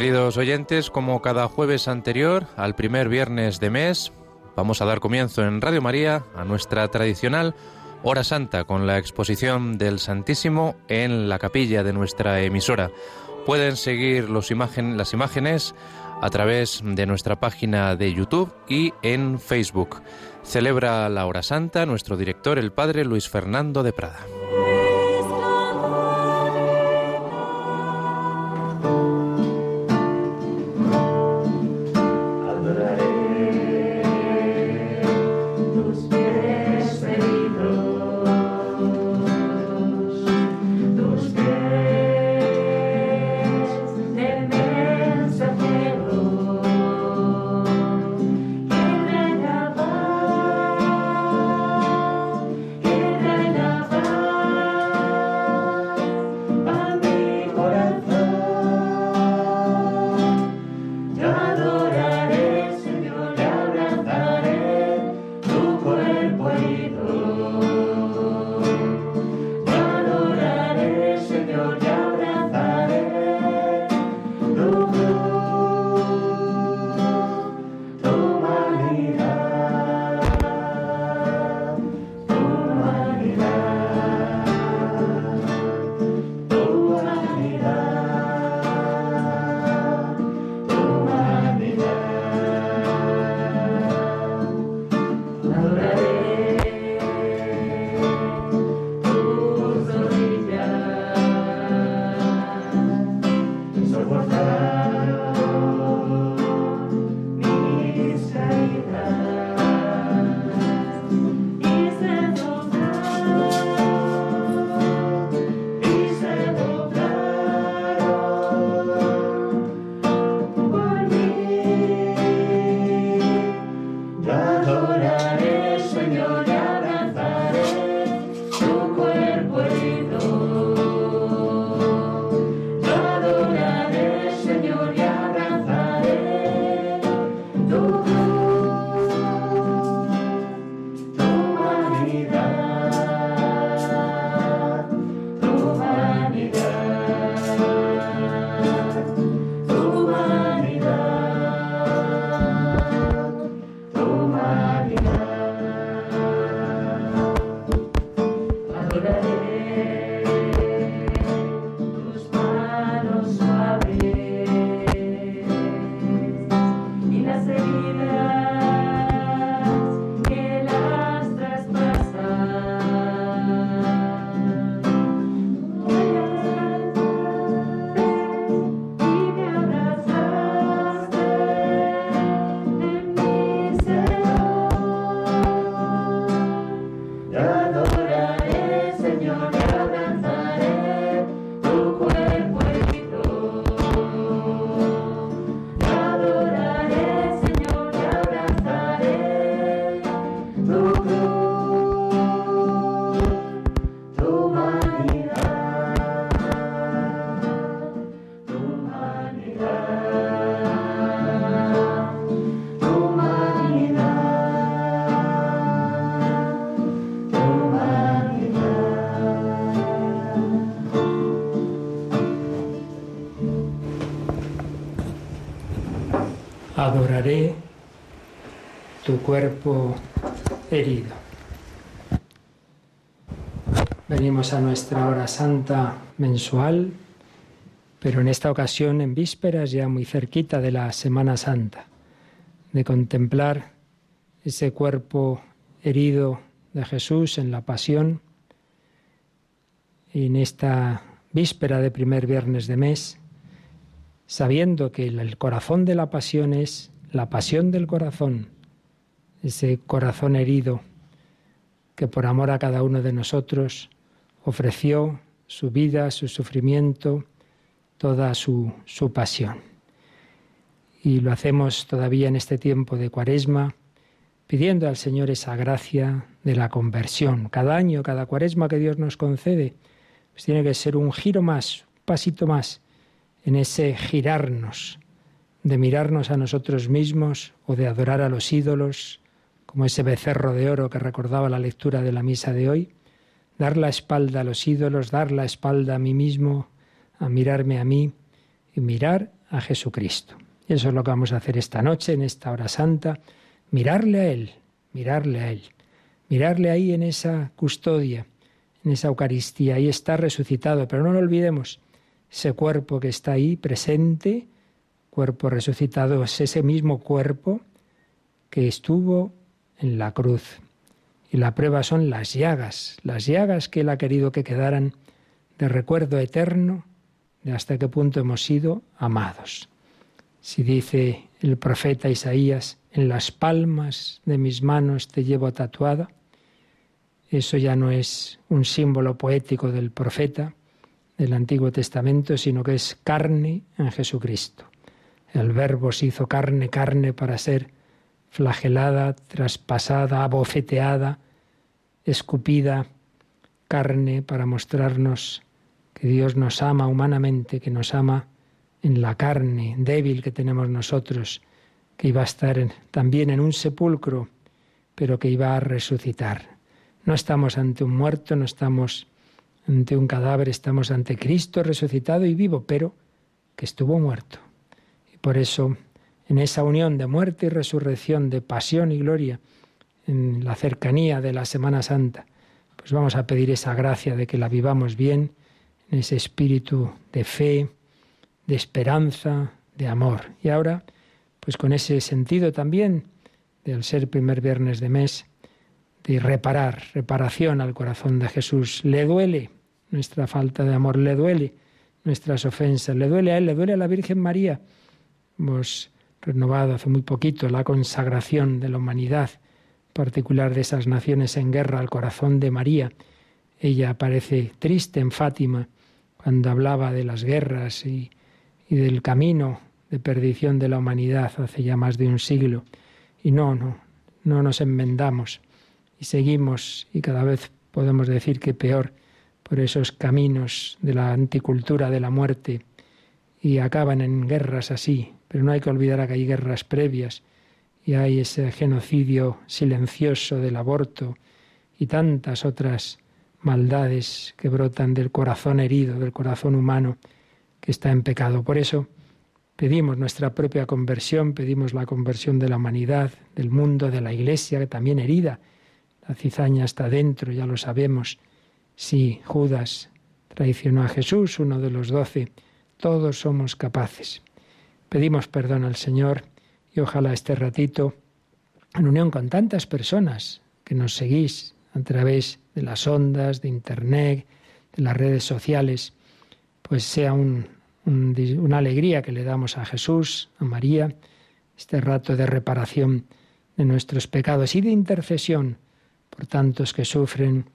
Queridos oyentes, como cada jueves anterior al primer viernes de mes, vamos a dar comienzo en Radio María a nuestra tradicional Hora Santa con la exposición del Santísimo en la capilla de nuestra emisora. Pueden seguir los las imágenes a través de nuestra página de YouTube y en Facebook. Celebra la Hora Santa nuestro director, el Padre Luis Fernando de Prada. Cuerpo herido. Venimos a nuestra hora santa mensual, pero en esta ocasión en vísperas ya muy cerquita de la Semana Santa, de contemplar ese cuerpo herido de Jesús en la pasión, en esta víspera de primer viernes de mes, sabiendo que el corazón de la pasión es la pasión del corazón, ese corazón herido que por amor a cada uno de nosotros ofreció su vida, su sufrimiento, toda su, su pasión. Y lo hacemos todavía en este tiempo de cuaresma, pidiendo al Señor esa gracia de la conversión. Cada año, cada cuaresma que Dios nos concede, pues tiene que ser un giro más, un pasito más en ese girarnos, de mirarnos a nosotros mismos o de adorar a los ídolos, como ese becerro de oro que recordaba la lectura de la misa de hoy, dar la espalda a los ídolos, dar la espalda a mí mismo, a mirarme a mí y mirar a Jesucristo. Eso es lo que vamos a hacer esta noche, en esta hora santa, mirarle a Él, mirarle a Él, mirarle ahí en esa custodia, en esa Eucaristía. Ahí está resucitado, pero no lo olvidemos, ese cuerpo que está ahí presente, cuerpo resucitado, es ese mismo cuerpo que estuvo en la cruz. Y la prueba son las llagas, las llagas que Él ha querido que quedaran de recuerdo eterno de hasta qué punto hemos sido amados. Si dice el profeta Isaías, en las palmas de mis manos te llevo tatuada, eso ya no es un símbolo poético del profeta del Antiguo Testamento, sino que es carne en Jesucristo. El Verbo se hizo carne, carne para ser flagelada, traspasada, abofeteada, escupida, carne para mostrarnos que Dios nos ama humanamente, que nos ama en la carne débil que tenemos nosotros, que iba a estar también en un sepulcro, pero que iba a resucitar. No estamos ante un muerto, no estamos ante un cadáver, estamos ante Cristo resucitado y vivo, pero que estuvo muerto. Y por eso, en esa unión de muerte y resurrección, de pasión y gloria, en la cercanía de la Semana Santa, pues vamos a pedir esa gracia de que la vivamos bien, en ese espíritu de fe, de esperanza, de amor. Y ahora, pues con ese sentido también de al ser primer viernes de mes, de reparar, reparación al corazón de Jesús. Le duele nuestra falta de amor, le duele nuestras ofensas, le duele a Él, le duele a la Virgen María. Renovado hace muy poquito la consagración de la humanidad, particular de esas naciones en guerra al corazón de María. Ella aparece triste en Fátima cuando hablaba de las guerras y y del camino de perdición de la humanidad hace ya más de un siglo. Y no, no, no nos enmendamos y seguimos y cada vez podemos decir que peor por esos caminos de la anticultura de la muerte y acaban en guerras así. Pero no hay que olvidar que hay guerras previas y hay ese genocidio silencioso del aborto y tantas otras maldades que brotan del corazón herido, del corazón humano que está en pecado. Por eso pedimos nuestra propia conversión, pedimos la conversión de la humanidad, del mundo, de la Iglesia, que también herida. La cizaña está dentro, ya lo sabemos. Si Judas traicionó a Jesús, uno de los doce, todos somos capaces. Pedimos perdón al Señor y ojalá este ratito, en unión con tantas personas que nos seguís a través de las ondas, de Internet, de las redes sociales, pues sea una alegría que le damos a Jesús, a María, este rato de reparación de nuestros pecados y de intercesión por tantos que sufren,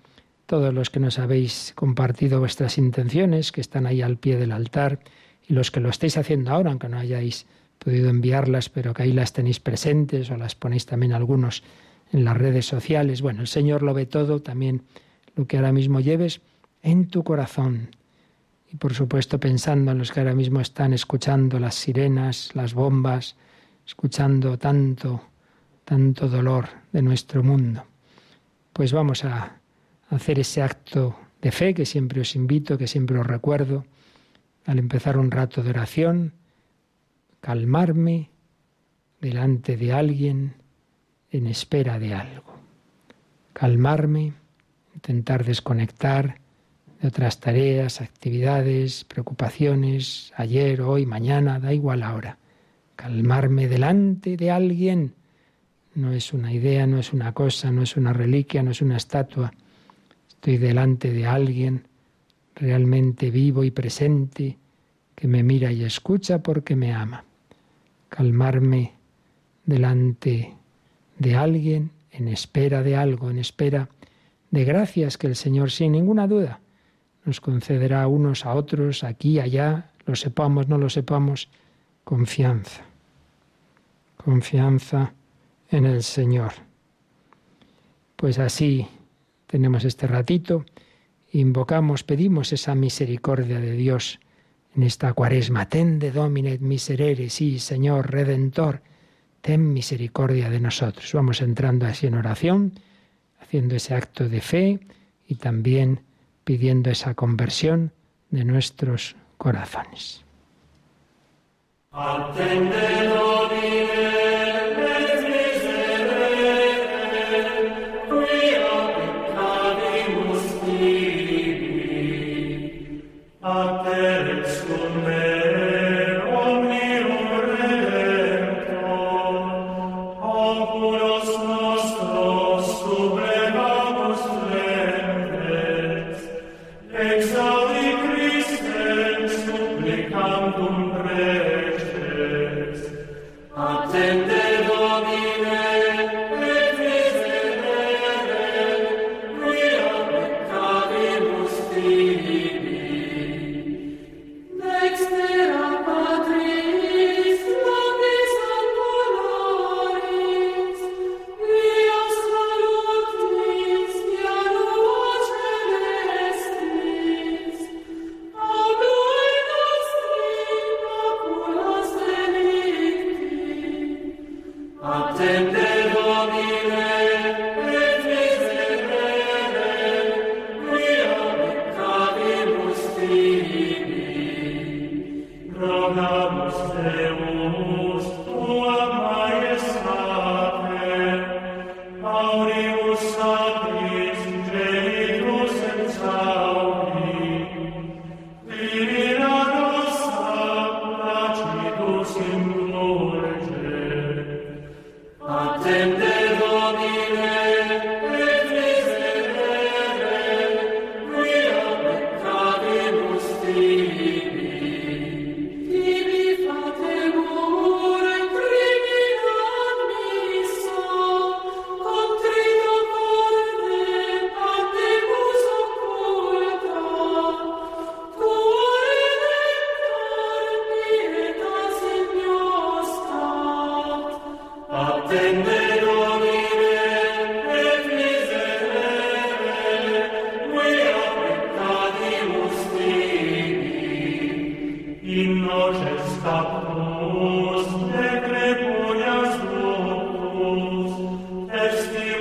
todos los que nos habéis compartido vuestras intenciones, que están ahí al pie del altar, y los que lo estáis haciendo ahora, aunque no hayáis podido enviarlas, pero que ahí las tenéis presentes o las ponéis también algunos en las redes sociales. Bueno, el Señor lo ve todo, también lo que ahora mismo lleves en tu corazón, y por supuesto pensando en los que ahora mismo están escuchando las sirenas, las bombas, escuchando tanto, tanto dolor de nuestro mundo. Pues vamos a hacer ese acto de fe que siempre os invito, que siempre os recuerdo, al empezar un rato de oración, calmarme delante de alguien en espera de algo. Calmarme, intentar desconectar, de otras tareas, actividades, preocupaciones, ayer, hoy, mañana, da igual ahora. Calmarme delante de alguien no es una idea, no es una cosa, no es una reliquia, no es una estatua. Estoy delante de alguien realmente vivo y presente que me mira y escucha porque me ama. Calmarme delante de alguien en espera de algo, en espera de gracias que el Señor sin ninguna duda nos concederá unos a otros, aquí, allá, lo sepamos, no lo sepamos, confianza. Confianza en el Señor. Pues así tenemos este ratito, invocamos, pedimos esa misericordia de Dios en esta cuaresma. Tende domine miserere, sí, Señor, Redentor, ten misericordia de nosotros. Vamos entrando así en oración, haciendo ese acto de fe y también pidiendo esa conversión de nuestros corazones. Atende. Christmas.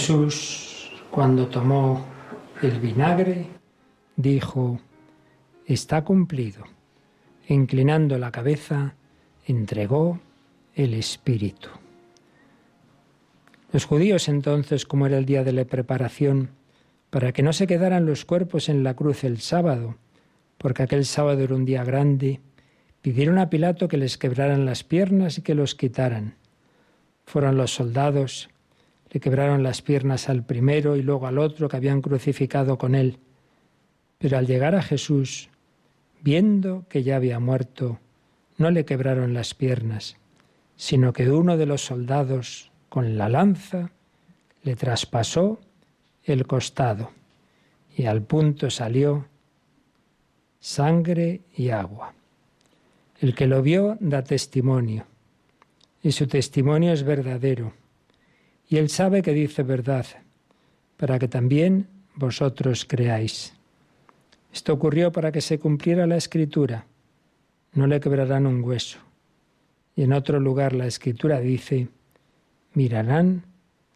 Jesús, cuando tomó el vinagre, dijo, está cumplido. Inclinando la cabeza, entregó el Espíritu. Los judíos entonces, como era el día de la preparación, para que no se quedaran los cuerpos en la cruz el sábado, porque aquel sábado era un día grande, pidieron a Pilato que les quebraran las piernas y que los quitaran. Fueron los soldados, le quebraron las piernas al primero y luego al otro que habían crucificado con él. Pero al llegar a Jesús, viendo que ya había muerto, no le quebraron las piernas, sino que uno de los soldados, con la lanza, le traspasó el costado y al punto salió sangre y agua. El que lo vio da testimonio y su testimonio es verdadero y él sabe que dice verdad para que también vosotros creáis. Esto ocurrió para que se cumpliera la escritura. No le quebrarán un hueso. Y en otro lugar la escritura dice, mirarán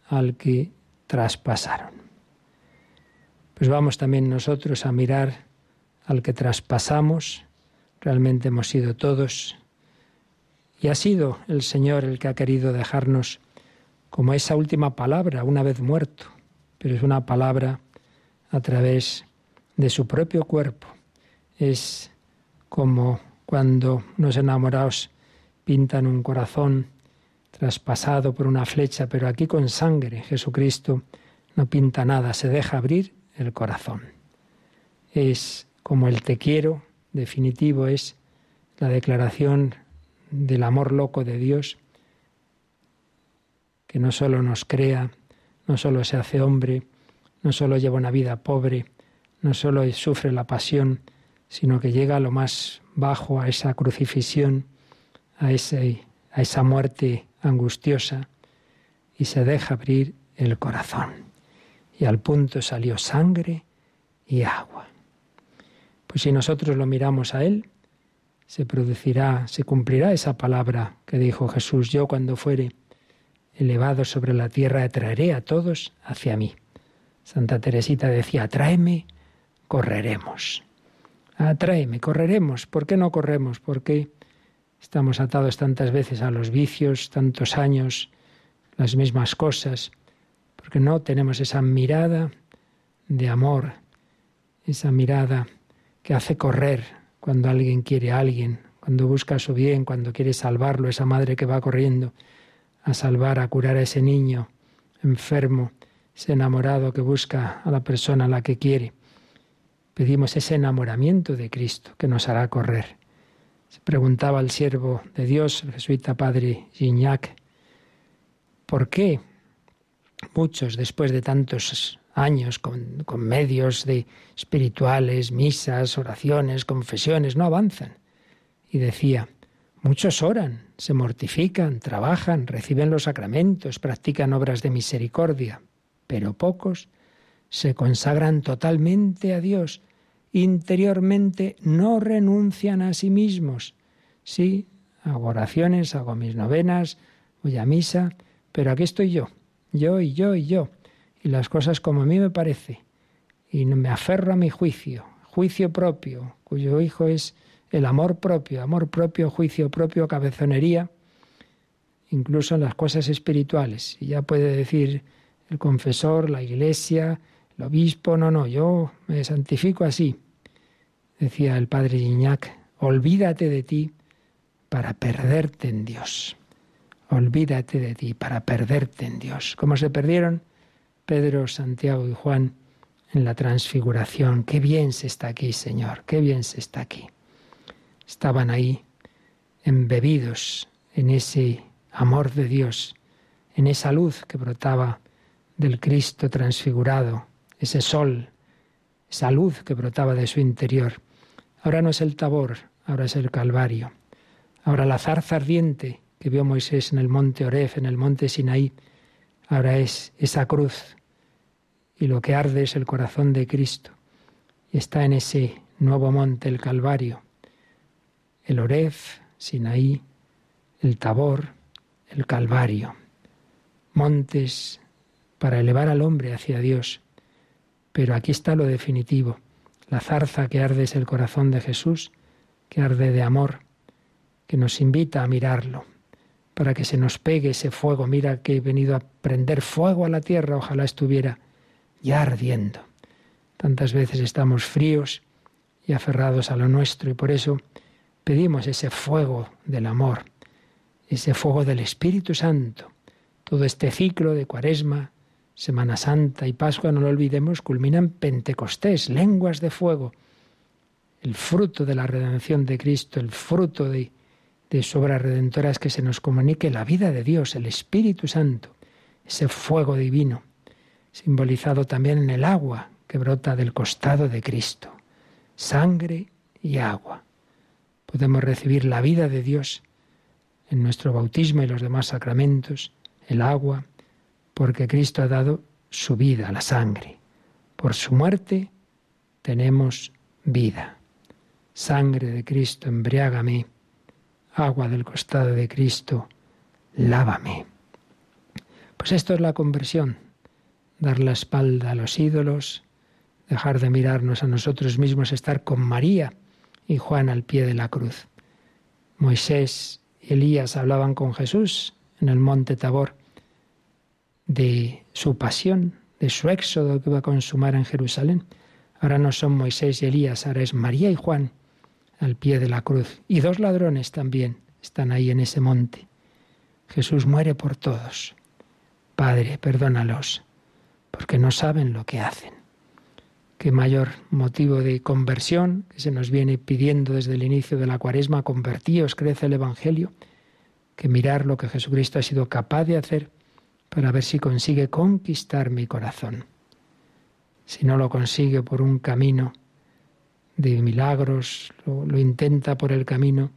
al que traspasaron pues vamos también nosotros a mirar al que traspasamos. Realmente hemos sido todos. Y ha sido el Señor el que ha querido dejarnos como esa última palabra, una vez muerto, pero es una palabra a través de su propio cuerpo. Es como cuando los enamorados pintan un corazón traspasado por una flecha, pero aquí con sangre. Jesucristo no pinta nada, se deja abrir el corazón. Es como el te quiero definitivo, es la declaración del amor loco de Dios, que no solo nos crea, no solo se hace hombre, no solo lleva una vida pobre, no solo sufre la pasión, sino que llega a lo más bajo, a esa crucifixión, a, ese, a esa muerte angustiosa, y se deja abrir el corazón y al punto salió sangre y agua. Pues si nosotros lo miramos a Él, se producirá, se cumplirá esa palabra que dijo Jesús, yo cuando fuere elevado sobre la tierra atraeré a todos hacia mí. Santa Teresita decía, atráeme, correremos. Atráeme, correremos. ¿Por qué no corremos? ¿Por qué estamos atados tantas veces a los vicios, tantos años, las mismas cosas? porque no tenemos esa mirada de amor, esa mirada que hace correr cuando alguien quiere a alguien, cuando busca su bien, cuando quiere salvarlo, esa madre que va corriendo a salvar, a curar a ese niño enfermo, ese enamorado que busca a la persona a la que quiere. Pedimos ese enamoramiento de Cristo que nos hará correr. Se preguntaba al siervo de Dios, el jesuita padre Gignac, ¿por qué muchos después de tantos años con, con, medios de espirituales, misas, oraciones, confesiones, no avanzan. Y decía, muchos oran, se mortifican, trabajan, reciben los sacramentos, practican obras de misericordia, pero pocos se consagran totalmente a Dios, interiormente no renuncian a sí mismos. Sí, hago oraciones, hago mis novenas, voy a misa, pero aquí estoy yo, yo y yo y yo, y las cosas como a mí me parece, y me aferro a mi juicio, juicio propio, cuyo hijo es el amor propio, amor propio, juicio propio, cabezonería, incluso en las cosas espirituales. Y ya puede decir el confesor, la iglesia, el obispo, no, no, yo me santifico así. Decía el padre Gignac, olvídate de ti para perderte en Dios olvídate de ti para perderte en Dios. Como se perdieron Pedro, Santiago y Juan en la transfiguración. Qué bien se está aquí, Señor, qué bien se está aquí. Estaban ahí embebidos en ese amor de Dios, en esa luz que brotaba del Cristo transfigurado, ese sol, esa luz que brotaba de su interior. Ahora no es el tabor, ahora es el Calvario. Ahora la zarza ardiente que vio Moisés en el monte Oref, en el monte Sinaí, ahora es esa cruz. Y lo que arde es el corazón de Cristo. Y está en ese nuevo monte, el Calvario. El Oref, Sinaí, el Tabor, el Calvario. Montes para elevar al hombre hacia Dios. Pero aquí está lo definitivo. La zarza que arde es el corazón de Jesús, que arde de amor, que nos invita a mirarlo, para que se nos pegue ese fuego. Mira que he venido a prender fuego a la tierra, ojalá estuviera ya ardiendo. Tantas veces estamos fríos y aferrados a lo nuestro y por eso pedimos ese fuego del amor, ese fuego del Espíritu Santo. Todo este ciclo de Cuaresma, Semana Santa y Pascua, no lo olvidemos, culminan Pentecostés, lenguas de fuego, el fruto de la redención de Cristo, el fruto de, de su obra redentora es que se nos comunique la vida de Dios, el Espíritu Santo, ese fuego divino, simbolizado también en el agua que brota del costado de Cristo, sangre y agua. Podemos recibir la vida de Dios en nuestro bautismo y los demás sacramentos, el agua, porque Cristo ha dado su vida, la sangre. Por su muerte tenemos vida. Sangre de Cristo, embriágame. Agua del costado de Cristo, lávame. Pues esto es la conversión, dar la espalda a los ídolos, dejar de mirarnos a nosotros mismos, estar con María y Juan al pie de la cruz. Moisés y Elías hablaban con Jesús en el monte Tabor de su pasión, de su éxodo que va a consumar en Jerusalén. Ahora no son Moisés y Elías, ahora es María y Juan al pie de la cruz. Y dos ladrones también están ahí en ese monte. Jesús muere por todos. Padre, perdónalos, porque no saben lo que hacen. Qué mayor motivo de conversión que se nos viene pidiendo desde el inicio de la cuaresma, convertíos, crece el Evangelio, que mirar lo que Jesucristo ha sido capaz de hacer para ver si consigue conquistar mi corazón. Si no lo consigue por un camino de milagros, lo, intenta por el camino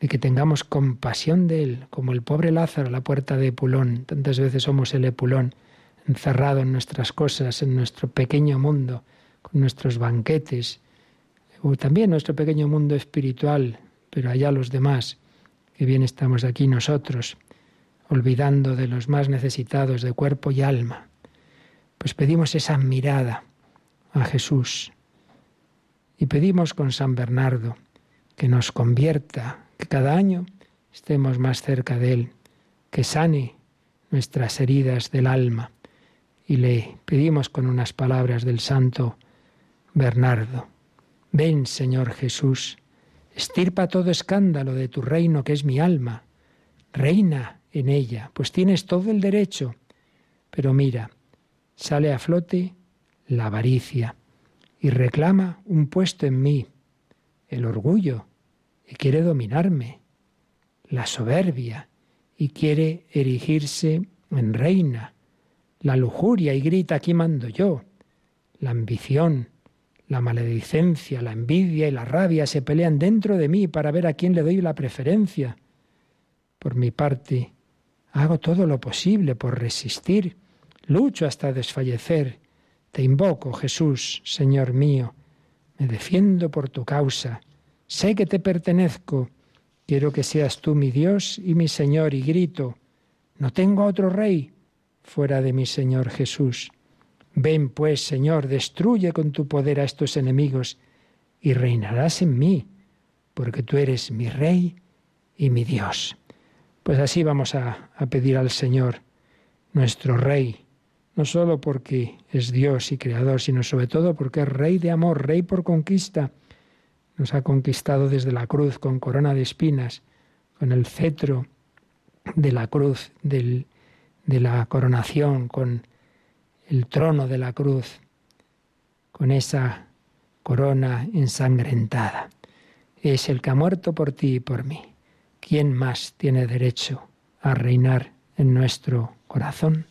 de que tengamos compasión de Él, como el pobre Lázaro a la puerta de Epulón. Tantas veces somos el Epulón, encerrado en nuestras cosas, en nuestro pequeño mundo, con nuestros banquetes, o también nuestro pequeño mundo espiritual, pero allá los demás, que bien estamos aquí nosotros, olvidando de los más necesitados de cuerpo y alma. Pues pedimos esa mirada a Jesús y pedimos con San Bernardo que nos convierta, que cada año estemos más cerca de Él, que sane nuestras heridas del alma. Y le pedimos con unas palabras del santo Bernardo, ven Señor Jesús, estirpa todo escándalo de tu reino que es mi alma, reina en ella, pues tienes todo el derecho. Pero mira, sale a flote la avaricia y reclama un puesto en mí, el orgullo, y quiere dominarme, la soberbia, y quiere erigirse en reina, la lujuria, y grita, aquí mando yo, la ambición, la maledicencia, la envidia y la rabia se pelean dentro de mí para ver a quién le doy la preferencia. Por mi parte, Hago todo lo posible por resistir, lucho hasta desfallecer. Te invoco, Jesús, Señor mío, me defiendo por tu causa. Sé que te pertenezco, quiero que seas tú mi Dios y mi Señor, y grito, no tengo otro rey fuera de mi Señor Jesús. Ven pues, Señor, destruye con tu poder a estos enemigos y reinarás en mí, porque tú eres mi Rey y mi Dios. Pues así vamos a, pedir al Señor, nuestro Rey, no solo porque es Dios y Creador, sino sobre todo porque es Rey de amor, Rey por conquista. Nos ha conquistado desde la cruz con corona de espinas, con el cetro de la cruz, de la coronación, con el trono de la cruz, con esa corona ensangrentada. Es el que ha muerto por ti y por mí. ¿quién más tiene derecho a reinar en nuestro corazón?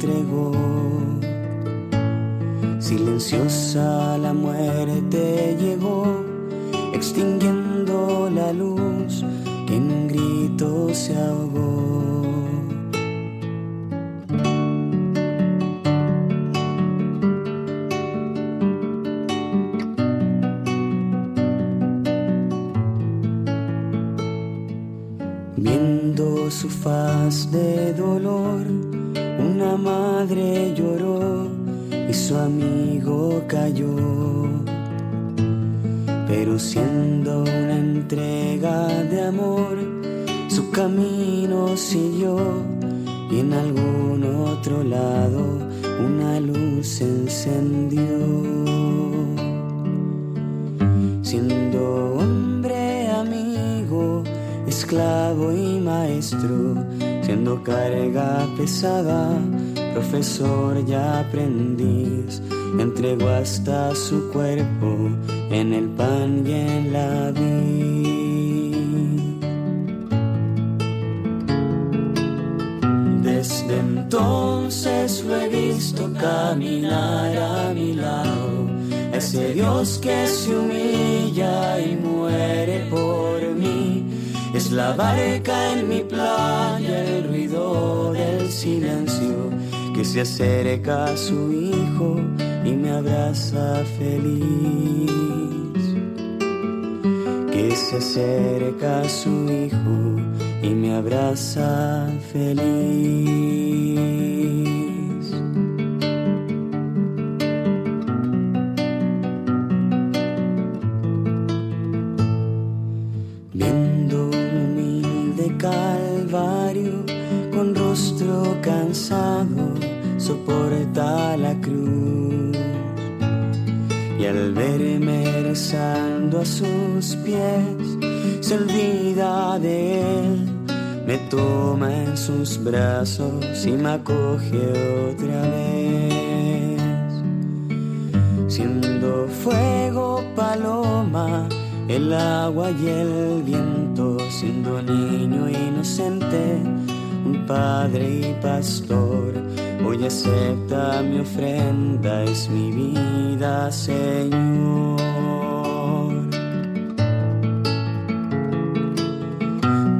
Entregó. Silenciosa la muerte llegó, extinguiendo la luz que en un grito se ahogó. Su amigo cayó. Pero siendo una entrega de amor, su camino siguió y en algún otro lado una luz encendió. Esclavo y maestro, siendo carga pesada, profesor y aprendiz, entregó hasta su cuerpo en el pan y en la vid. Desde entonces lo he visto caminar a mi lado, ese Dios que se humilla y muere por la barca en mi playa, el ruido del silencio que se acerca a su hijo y me abraza feliz. Que se acerca a su hijo y me abraza feliz. Y al verme rezando a sus pies, se olvida de él, me toma en sus brazos y me acoge otra vez. Siendo fuego, paloma, el agua y el viento, siendo niño inocente, un padre y pastor Hoy acepta mi ofrenda, es mi vida, Señor.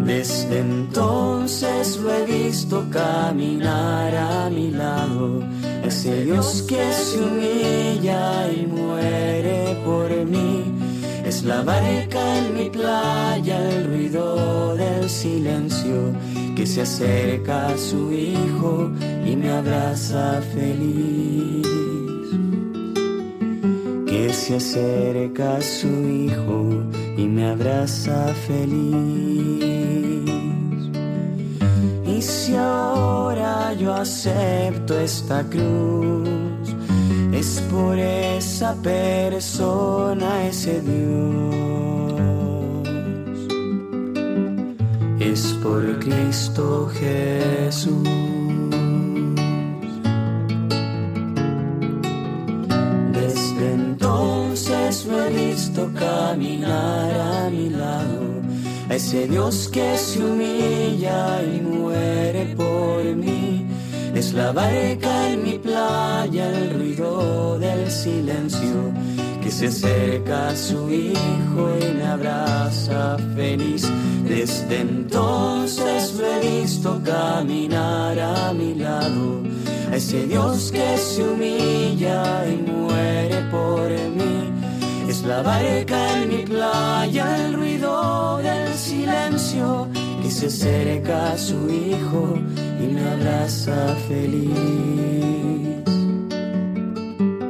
Desde entonces lo he visto caminar a mi lado, ese Dios que se humilla y muere por mí. La barca en mi playa, el ruido del silencio que se acerca a su hijo y me abraza feliz. Que se acerca a su hijo y me abraza feliz. Y si ahora yo acepto esta cruz, es por esa persona, ese Dios. Es por Cristo Jesús. caminar a mi lado, a ese Dios que se humilla y muere por mí. Es la barca en mi playa, el ruido del silencio que se acerca a su hijo y me abraza feliz. Desde entonces lo he visto caminar a mi lado, a ese Dios que se humilla y muere por mí es la barca en mi playa, el ruido del silencio que se acerca a su hijo y me abraza feliz.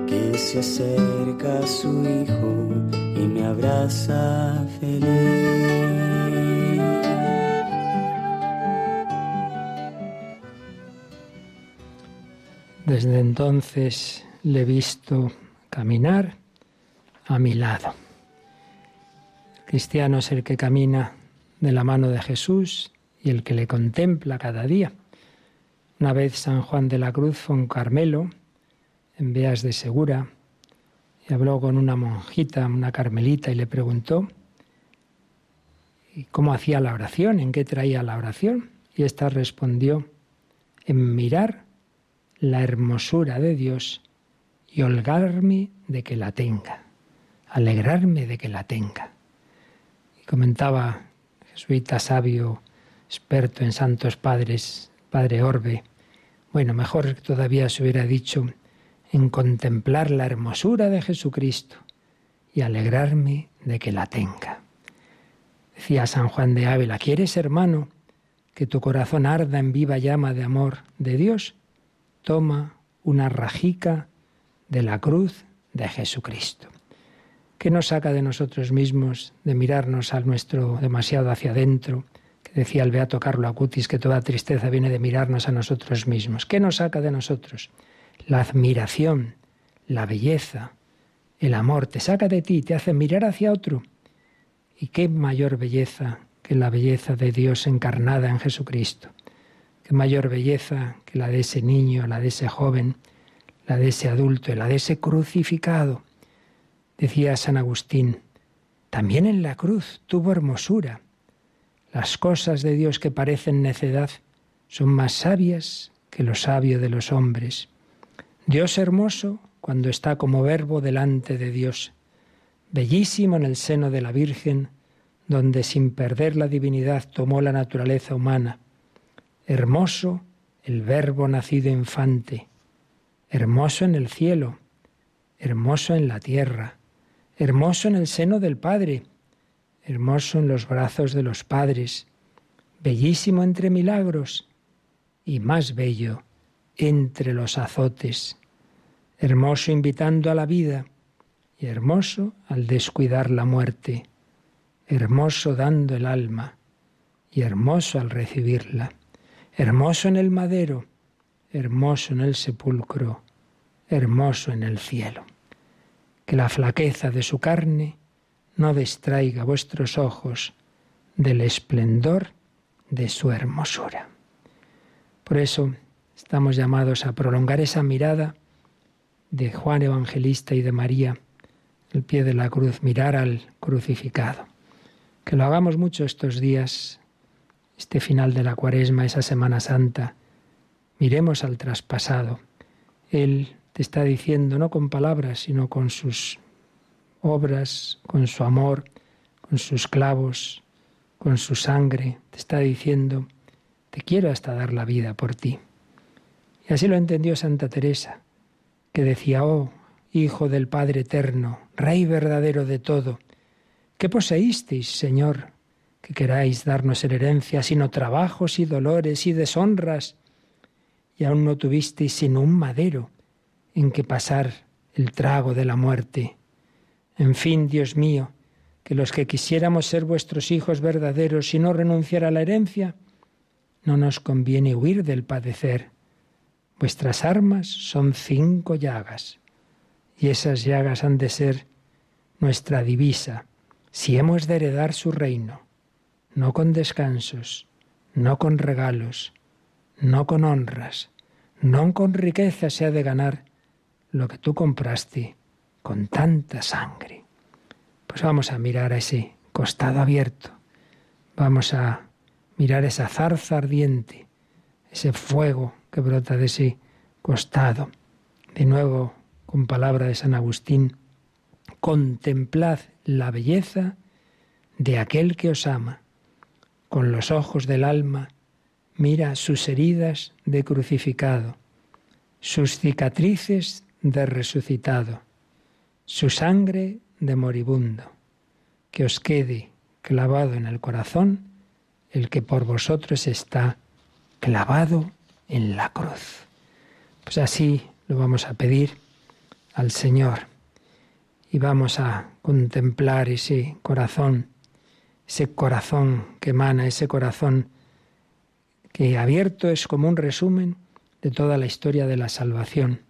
Que se acerca a su hijo y me abraza feliz. Desde entonces le he visto caminar a mi lado. Cristiano es el que camina de la mano de Jesús y el que le contempla cada día. Una vez San Juan de la Cruz fue un Carmelo, en Beas de Segura, y habló con una monjita, una carmelita, y le preguntó cómo hacía la oración, en qué traía la oración. Y ésta respondió, en mirar la hermosura de Dios y holgarme de que la tenga, alegrarme de que la tenga. Y comentaba jesuita sabio, experto en santos padres, padre Orbe, bueno, mejor todavía se hubiera dicho en contemplar la hermosura de Jesucristo y alegrarme de que la tenga. Decía San Juan de Ávila, ¿quieres, hermano, que tu corazón arda en viva llama de amor de Dios? Toma una rajica de la cruz de Jesucristo. ¿Qué nos saca de nosotros mismos, de mirarnos al nuestro demasiado hacia adentro? Que decía el beato Carlo Acutis que toda tristeza viene de mirarnos a nosotros mismos. ¿Qué nos saca de nosotros? La admiración, la belleza, el amor. Te saca de ti, te hace mirar hacia otro. ¿Y qué mayor belleza que la belleza de Dios encarnada en Jesucristo? ¿Qué mayor belleza que la de ese niño, la de ese joven? la de ese adulto, la de ese crucificado. Decía San Agustín, también en la cruz tuvo hermosura. Las cosas de Dios que parecen necedad son más sabias que lo sabio de los hombres. Dios hermoso cuando está como verbo delante de Dios, bellísimo en el seno de la Virgen, donde sin perder la divinidad tomó la naturaleza humana, hermoso el verbo nacido infante, hermoso en el cielo, hermoso en la tierra, hermoso en el seno del Padre, hermoso en los brazos de los padres, bellísimo entre milagros y más bello entre los azotes, hermoso invitando a la vida y hermoso al descuidar la muerte, hermoso dando el alma y hermoso al recibirla, hermoso en el madero, hermoso en el sepulcro, hermoso en el cielo. Que la flaqueza de su carne no distraiga vuestros ojos del esplendor de su hermosura. Por eso estamos llamados a prolongar esa mirada de Juan Evangelista y de María, el pie de la cruz, mirar al crucificado. Que lo hagamos mucho estos días, este final de la cuaresma, esa Semana Santa, Miremos al traspasado. Él te está diciendo, no con palabras, sino con sus obras, con su amor, con sus clavos, con su sangre, te está diciendo, te quiero hasta dar la vida por ti. Y así lo entendió Santa Teresa, que decía, oh, Hijo del Padre Eterno, Rey verdadero de todo, ¿qué poseísteis, Señor, que queráis darnos en herencia, sino trabajos y dolores y deshonras? y aún no tuvisteis sino un madero en que pasar el trago de la muerte. En fin, Dios mío, que los que quisiéramos ser vuestros hijos verdaderos y no renunciar a la herencia, no nos conviene huir del padecer. Vuestras armas son cinco llagas, y esas llagas han de ser nuestra divisa, si hemos de heredar su reino, no con descansos, no con regalos, no con honras, no con riqueza se ha de ganar lo que tú compraste con tanta sangre. Pues vamos a mirar a ese costado abierto, vamos a mirar esa zarza ardiente, ese fuego que brota de ese costado. De nuevo, con palabra de San Agustín, contemplad la belleza de aquel que os ama, con los ojos del alma, Mira sus heridas de crucificado, sus cicatrices de resucitado, su sangre de moribundo. Que os quede clavado en el corazón el que por vosotros está clavado en la cruz. Pues así lo vamos a pedir al Señor y vamos a contemplar ese corazón, ese corazón que emana, ese corazón que abierto es como un resumen de toda la historia de la salvación.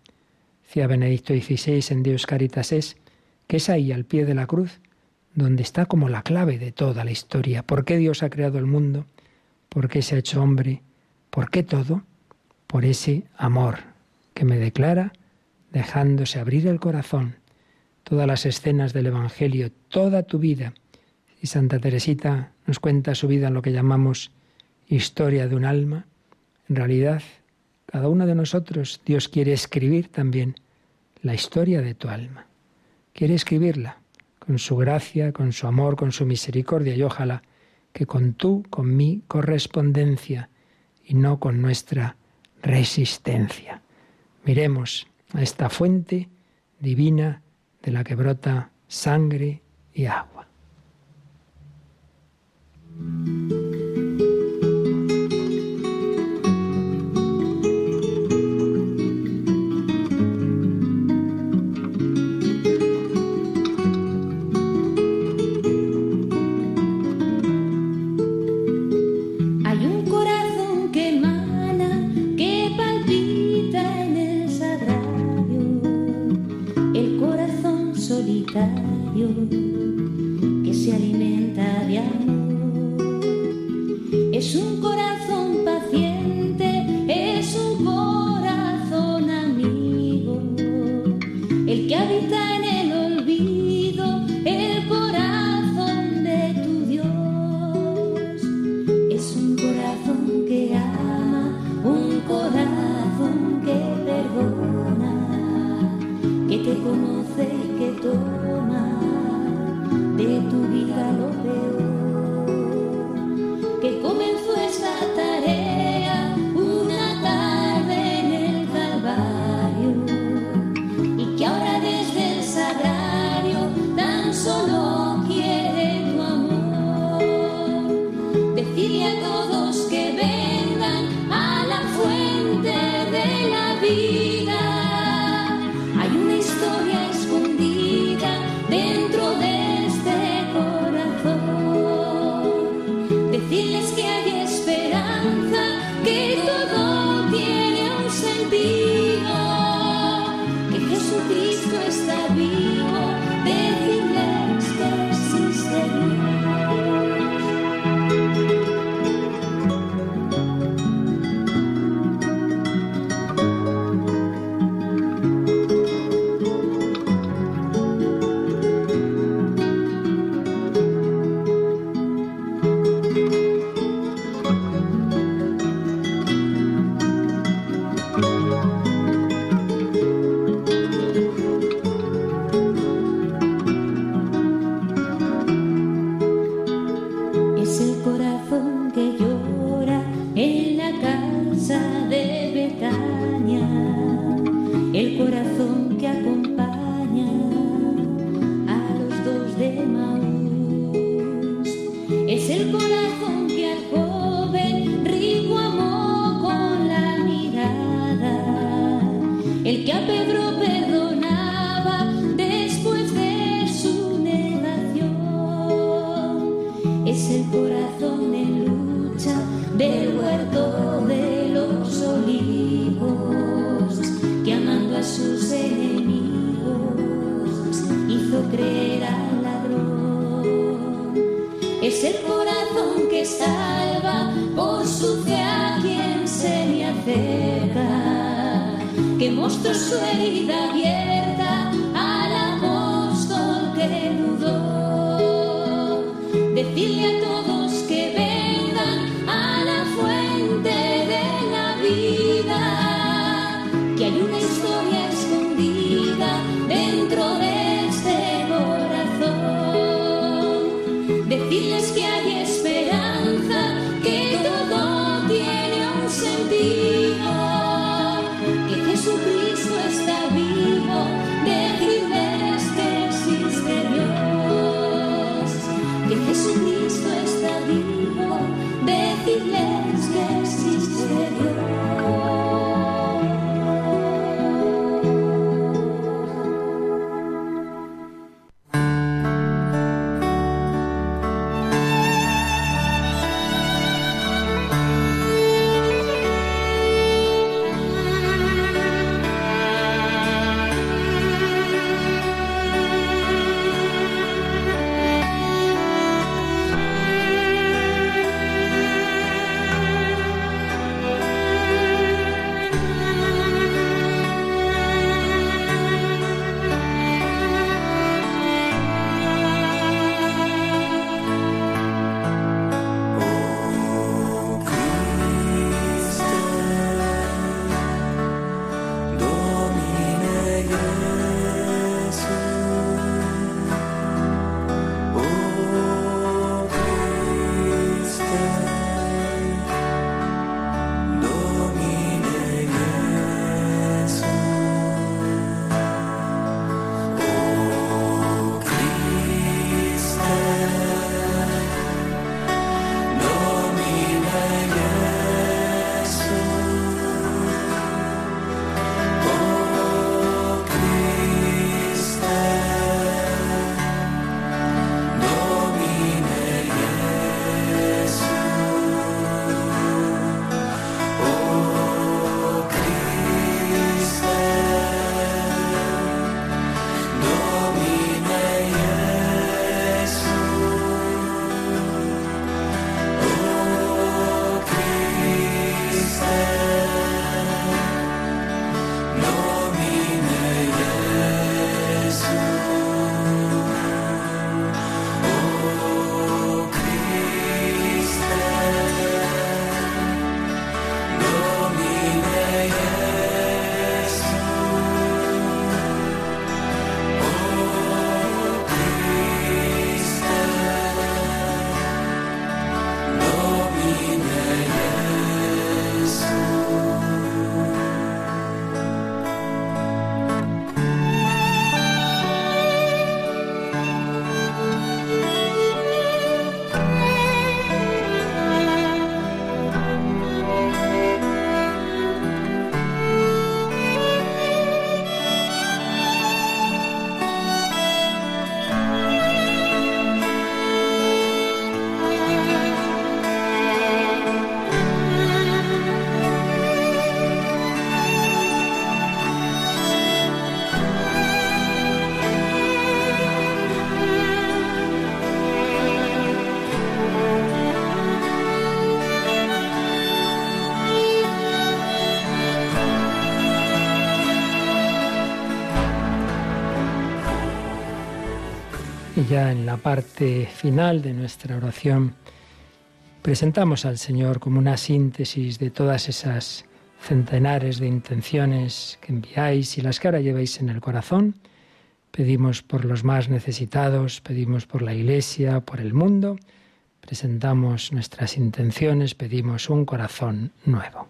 Decía Benedicto XVI en Dios Caritas es que es ahí, al pie de la cruz, donde está como la clave de toda la historia. ¿Por qué Dios ha creado el mundo? ¿Por qué se ha hecho hombre? ¿Por qué todo? Por ese amor que me declara dejándose abrir el corazón. Todas las escenas del Evangelio, toda tu vida. Y Santa Teresita nos cuenta su vida en lo que llamamos historia de un alma, en realidad cada uno de nosotros Dios quiere escribir también la historia de tu alma. Quiere escribirla con su gracia, con su amor, con su misericordia y ojalá que con tú, con mi correspondencia y no con nuestra resistencia. Miremos a esta fuente divina de la que brota sangre y agua. Que Jesucristo está vivo. Ya en la parte final de nuestra oración presentamos al Señor como una síntesis de todas esas centenares de intenciones que enviáis y las que ahora lleváis en el corazón. Pedimos por los más necesitados, pedimos por la Iglesia, por el mundo. Presentamos nuestras intenciones, pedimos un corazón nuevo.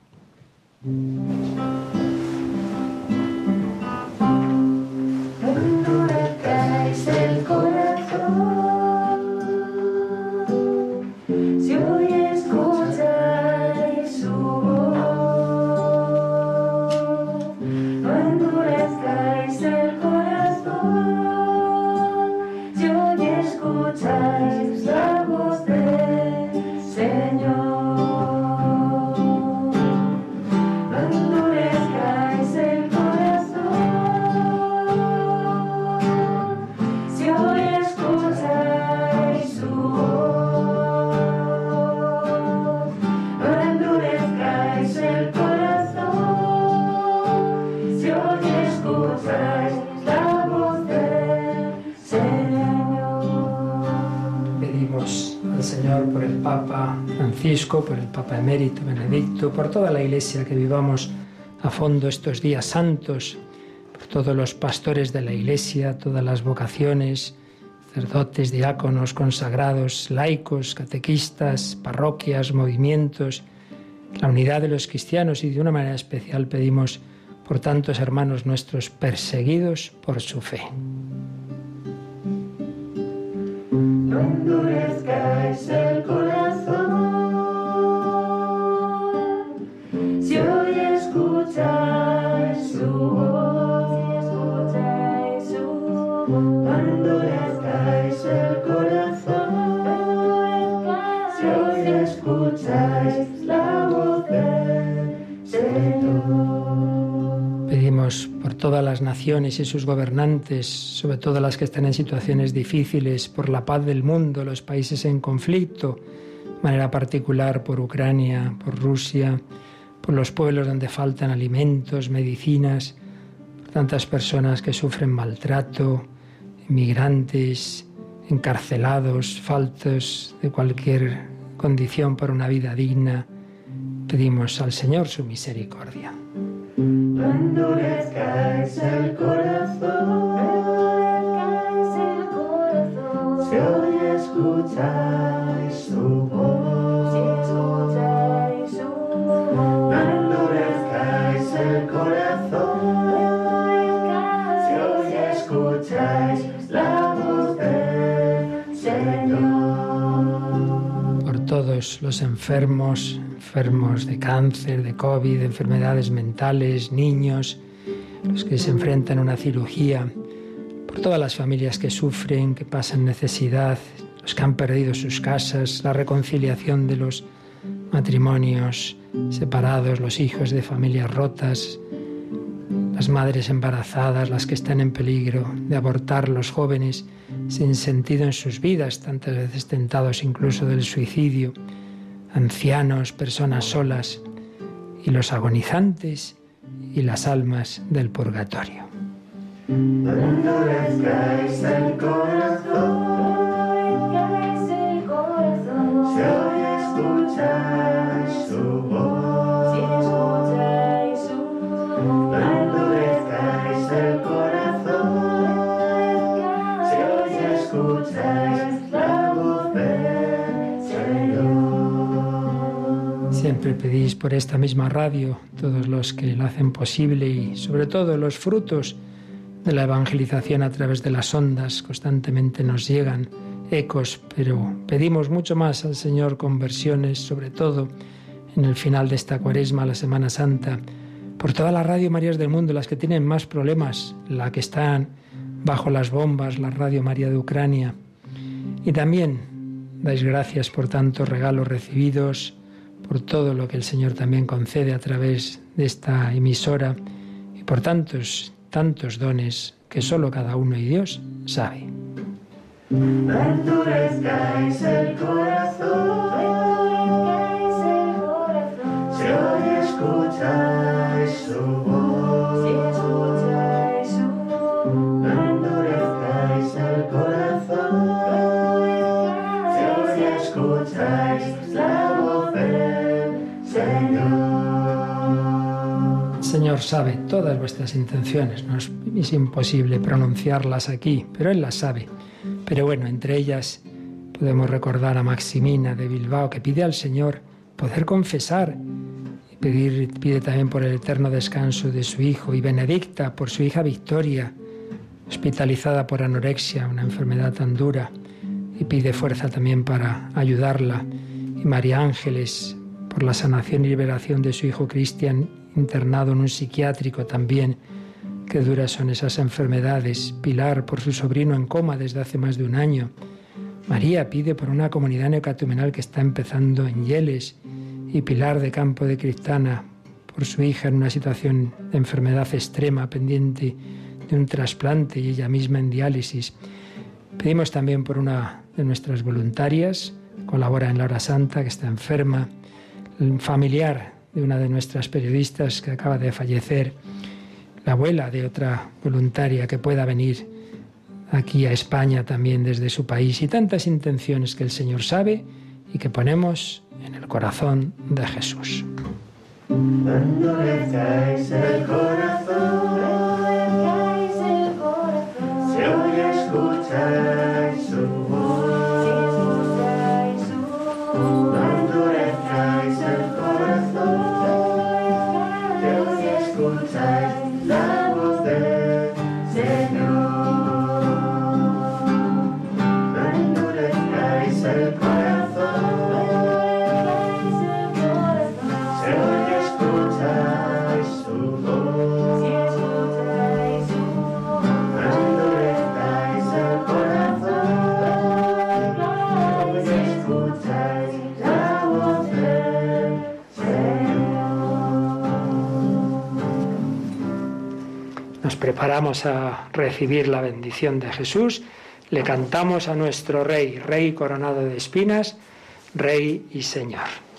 Por el Papa Emérito Benedicto, por toda la Iglesia que vivamos a fondo estos días santos, por todos los pastores de la Iglesia, todas las vocaciones, sacerdotes, diáconos, consagrados, laicos, catequistas, parroquias, movimientos, la unidad de los cristianos y de una manera especial pedimos por tantos hermanos nuestros perseguidos por su fe. No endurezcáis el corazón. Todas las naciones y sus gobernantes, sobre todo las que están en situaciones difíciles, por la paz del mundo, los países en conflicto, de manera particular por Ucrania, por Rusia, por los pueblos donde faltan alimentos, medicinas, por tantas personas que sufren maltrato, inmigrantes, encarcelados, faltos de cualquier condición para una vida digna. Pedimos al Señor su misericordia. No endurezcáis el corazón, el corazón, si hoy escucháis su voz, si escucháis su voz, no endurezcáis el corazón, si hoy escucháis la voz del Señor. Por todos los enfermos, enfermos de cáncer, de COVID, de enfermedades mentales, niños, los que se enfrentan a una cirugía, por todas las familias que sufren, que pasan necesidad, los que han perdido sus casas, la reconciliación de los matrimonios separados, los hijos de familias rotas, las madres embarazadas, las que están en peligro de abortar, los jóvenes sin sentido en sus vidas, tantas veces tentados incluso del suicidio ancianos, personas solas y los agonizantes y las almas del purgatorio. Pedís por esta misma radio, todos los que la hacen posible y sobre todo los frutos de la evangelización a través de las ondas constantemente nos llegan ecos, pero pedimos mucho más al Señor conversiones, sobre todo en el final de esta cuaresma, la Semana Santa, por toda la radio Marías del mundo, las que tienen más problemas, la que están bajo las bombas, la Radio María de Ucrania. Y también dais gracias por tantos regalos recibidos, por todo lo que el Señor también concede a través de esta emisora y por tantos, tantos dones que solo cada uno y Dios sabe. Señor sabe todas vuestras intenciones, no es, imposible pronunciarlas aquí, pero Él las sabe. Pero bueno, entre ellas podemos recordar a Maximina de Bilbao que pide al Señor poder confesar y pedir, pide también por el eterno descanso de su hijo y Benedicta por su hija Victoria, hospitalizada por anorexia, una enfermedad tan dura, y pide fuerza también para ayudarla. Y María Ángeles por la sanación y liberación de su hijo Cristian, internado en un psiquiátrico también. Qué duras son esas enfermedades. Pilar por su sobrino en coma desde hace más de un año. María pide por una comunidad neocatecumenal que está empezando en Yeles y Pilar de Campo de Cristana por su hija en una situación de enfermedad extrema pendiente de un trasplante y ella misma en diálisis. Pedimos también por una de nuestras voluntarias, colabora en la hora santa, que está enferma, familiar de una de nuestras periodistas que acaba de fallecer, la abuela de otra voluntaria que pueda venir aquí a España también desde su país y tantas intenciones que el Señor sabe y que ponemos en el corazón de Jesús. Preparamos a recibir la bendición de Jesús, le cantamos a nuestro Rey, Rey coronado de espinas, Rey y Señor.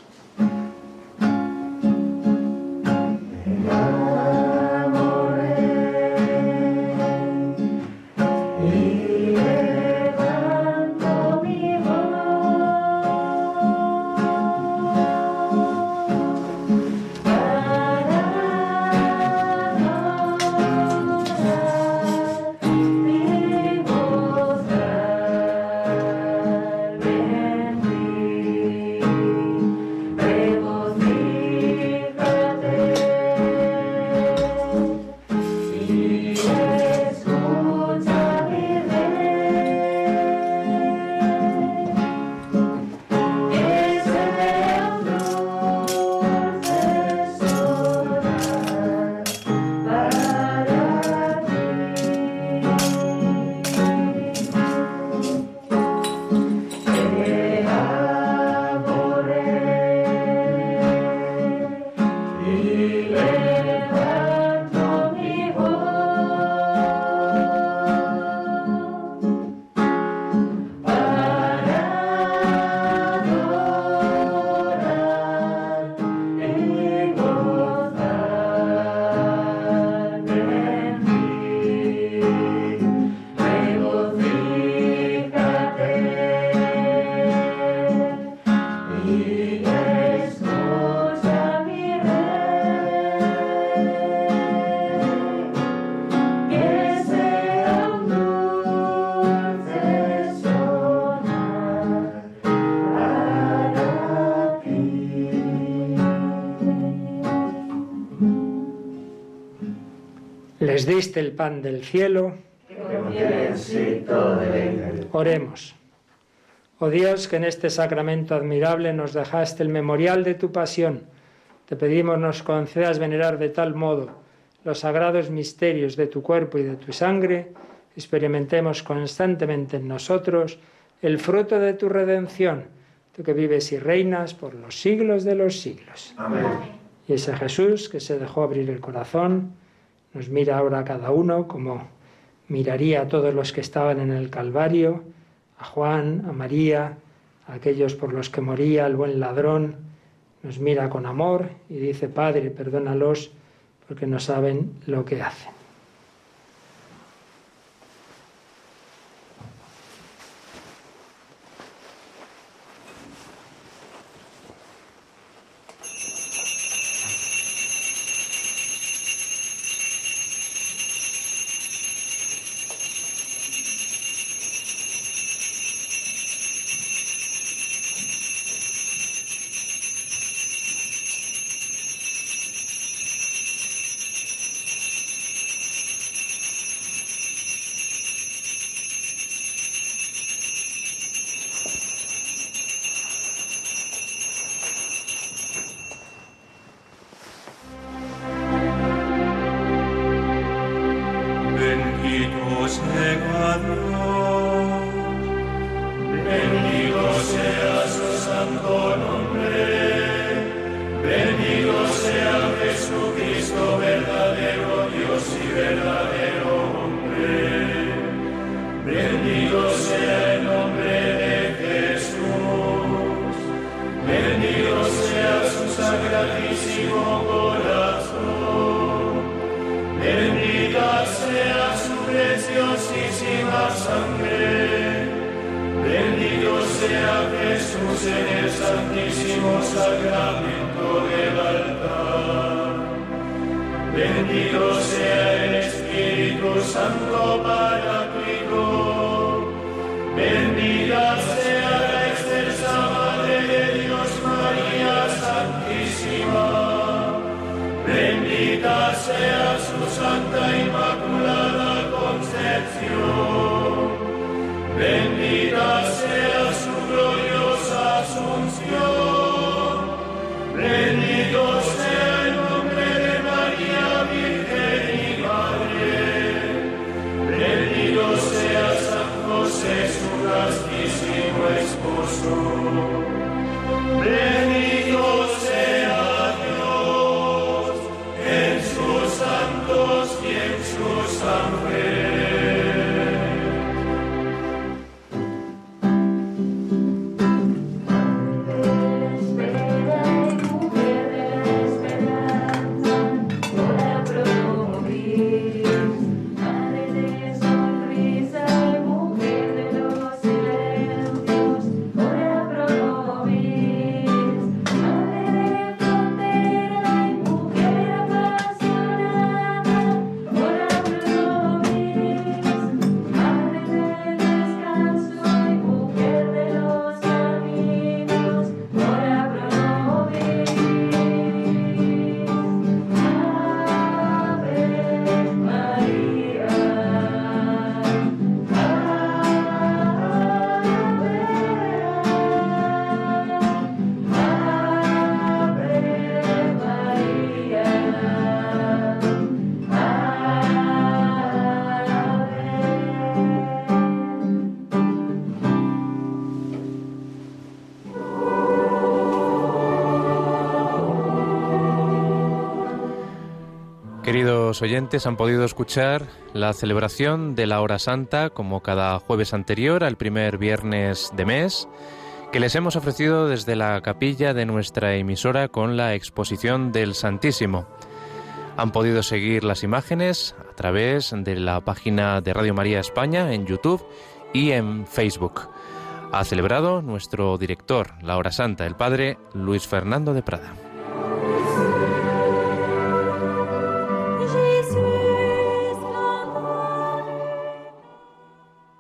Diste el pan del cielo. Oremos. Oh Dios, que en este sacramento admirable nos dejaste el memorial de tu pasión, te pedimos nos concedas venerar de tal modo los sagrados misterios de tu cuerpo y de tu sangre, experimentemos constantemente en nosotros el fruto de tu redención, tú que vives y reinas por los siglos de los siglos. Amén. Y ese Jesús que se dejó abrir el corazón, nos mira ahora a cada uno como miraría a todos los que estaban en el Calvario, a Juan, a María, a aquellos por los que moría el buen ladrón, nos mira con amor y dice, Padre, perdónalos porque no saben lo que hacen. queridos oyentes, han podido escuchar la celebración de la Hora Santa, como cada jueves anterior al primer viernes de mes, que les hemos ofrecido desde la capilla de nuestra emisora con la exposición del Santísimo. Han podido seguir las imágenes a través de la página de Radio María España en YouTube y en Facebook. Ha celebrado nuestro director, la Hora Santa, el padre Luis Fernando de Prada.